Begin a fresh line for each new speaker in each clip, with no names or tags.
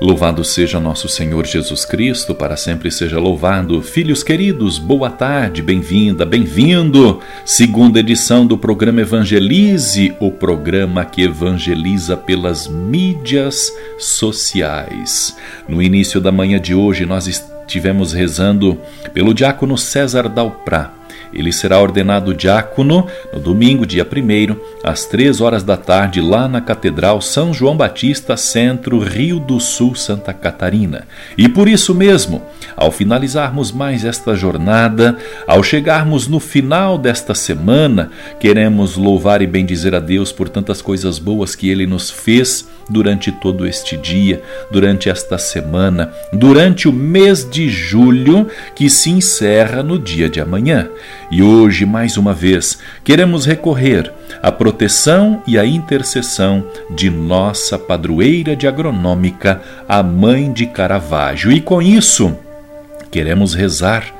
Louvado seja nosso Senhor Jesus Cristo, para sempre seja louvado. Filhos queridos, boa tarde, bem-vinda, bem-vindo. Segunda edição do programa Evangelize, o programa que evangeliza pelas mídias sociais. No início da manhã de hoje, nós estivemos rezando pelo diácono César Dalprá ele será ordenado diácono no domingo, dia 1, às 3 horas da tarde, lá na Catedral São João Batista, Centro, Rio do Sul, Santa Catarina. E por isso mesmo, ao finalizarmos mais esta jornada, ao chegarmos no final desta semana, queremos louvar e bendizer a Deus por tantas coisas boas que ele nos fez durante todo este dia, durante esta semana, durante o mês de julho que se encerra no dia de amanhã. E hoje, mais uma vez, queremos recorrer à proteção e à intercessão de nossa padroeira de agronômica, a mãe de Caravaggio. E com isso, queremos rezar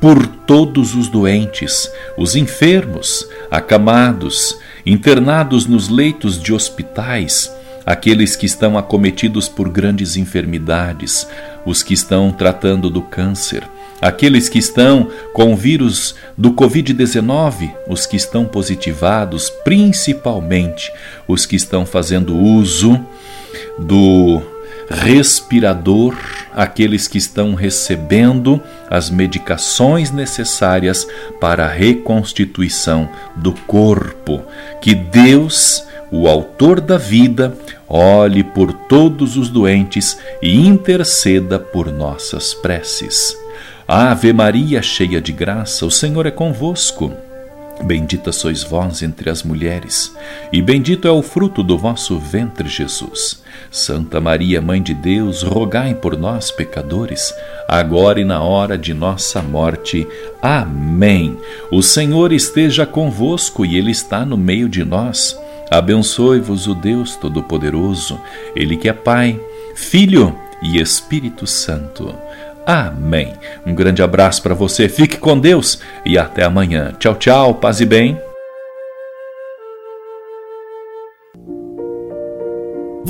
por todos os doentes, os enfermos, acamados, internados nos leitos de hospitais, aqueles que estão acometidos por grandes enfermidades, os que estão tratando do câncer, aqueles que estão com o vírus do Covid-19, os que estão positivados, principalmente os que estão fazendo uso do respirador, aqueles que estão recebendo as medicações necessárias para a reconstituição do corpo. Que Deus o Autor da vida, olhe por todos os doentes e interceda por nossas preces. Ave Maria, cheia de graça, o Senhor é convosco. Bendita sois vós entre as mulheres, e bendito é o fruto do vosso ventre, Jesus. Santa Maria, Mãe de Deus, rogai por nós, pecadores, agora e na hora de nossa morte. Amém. O Senhor esteja convosco e Ele está no meio de nós. Abençoe-vos o Deus Todo-Poderoso, Ele que é Pai, Filho e Espírito Santo. Amém. Um grande abraço para você, fique com Deus e até amanhã. Tchau, tchau, paz e bem.